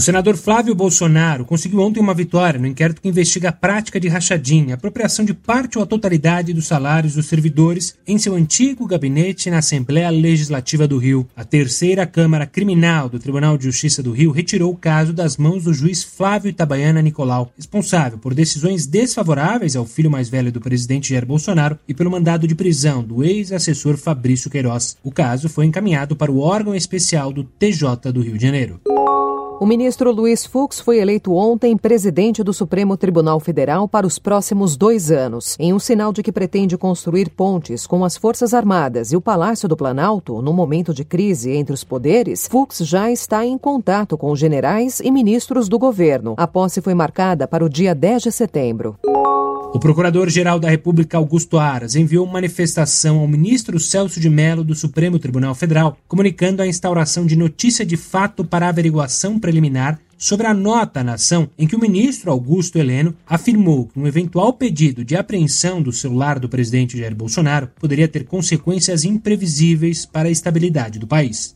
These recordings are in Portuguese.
O senador Flávio Bolsonaro conseguiu ontem uma vitória no inquérito que investiga a prática de rachadinha, apropriação de parte ou a totalidade dos salários dos servidores em seu antigo gabinete na Assembleia Legislativa do Rio. A terceira Câmara Criminal do Tribunal de Justiça do Rio retirou o caso das mãos do juiz Flávio Itabaiana Nicolau, responsável por decisões desfavoráveis ao filho mais velho do presidente Jair Bolsonaro e pelo mandado de prisão do ex-assessor Fabrício Queiroz. O caso foi encaminhado para o órgão especial do TJ do Rio de Janeiro. O ministro Luiz Fux foi eleito ontem presidente do Supremo Tribunal Federal para os próximos dois anos, em um sinal de que pretende construir pontes com as Forças Armadas e o Palácio do Planalto no momento de crise entre os poderes. Fux já está em contato com generais e ministros do governo. A posse foi marcada para o dia 10 de setembro. O Procurador-Geral da República Augusto Aras enviou manifestação ao ministro Celso de Mello do Supremo Tribunal Federal, comunicando a instauração de notícia de fato para averiguação preliminar sobre a nota à nação em que o ministro Augusto Heleno afirmou que um eventual pedido de apreensão do celular do presidente Jair Bolsonaro poderia ter consequências imprevisíveis para a estabilidade do país.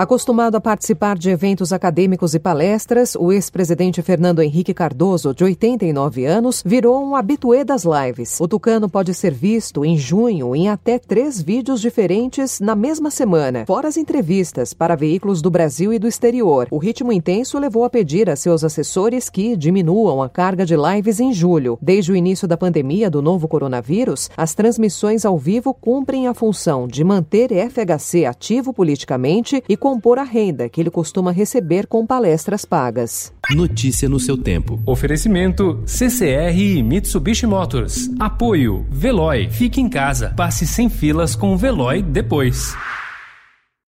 Acostumado a participar de eventos acadêmicos e palestras, o ex-presidente Fernando Henrique Cardoso, de 89 anos, virou um habitué das lives. O tucano pode ser visto em junho em até três vídeos diferentes na mesma semana, fora as entrevistas para veículos do Brasil e do exterior. O ritmo intenso levou a pedir a seus assessores que diminuam a carga de lives em julho. Desde o início da pandemia do novo coronavírus, as transmissões ao vivo cumprem a função de manter FHC ativo politicamente e compor a renda que ele costuma receber com palestras pagas. Notícia no seu tempo. Oferecimento CCR e Mitsubishi Motors. Apoio Veloy. Fique em casa. Passe sem filas com o Veloy depois.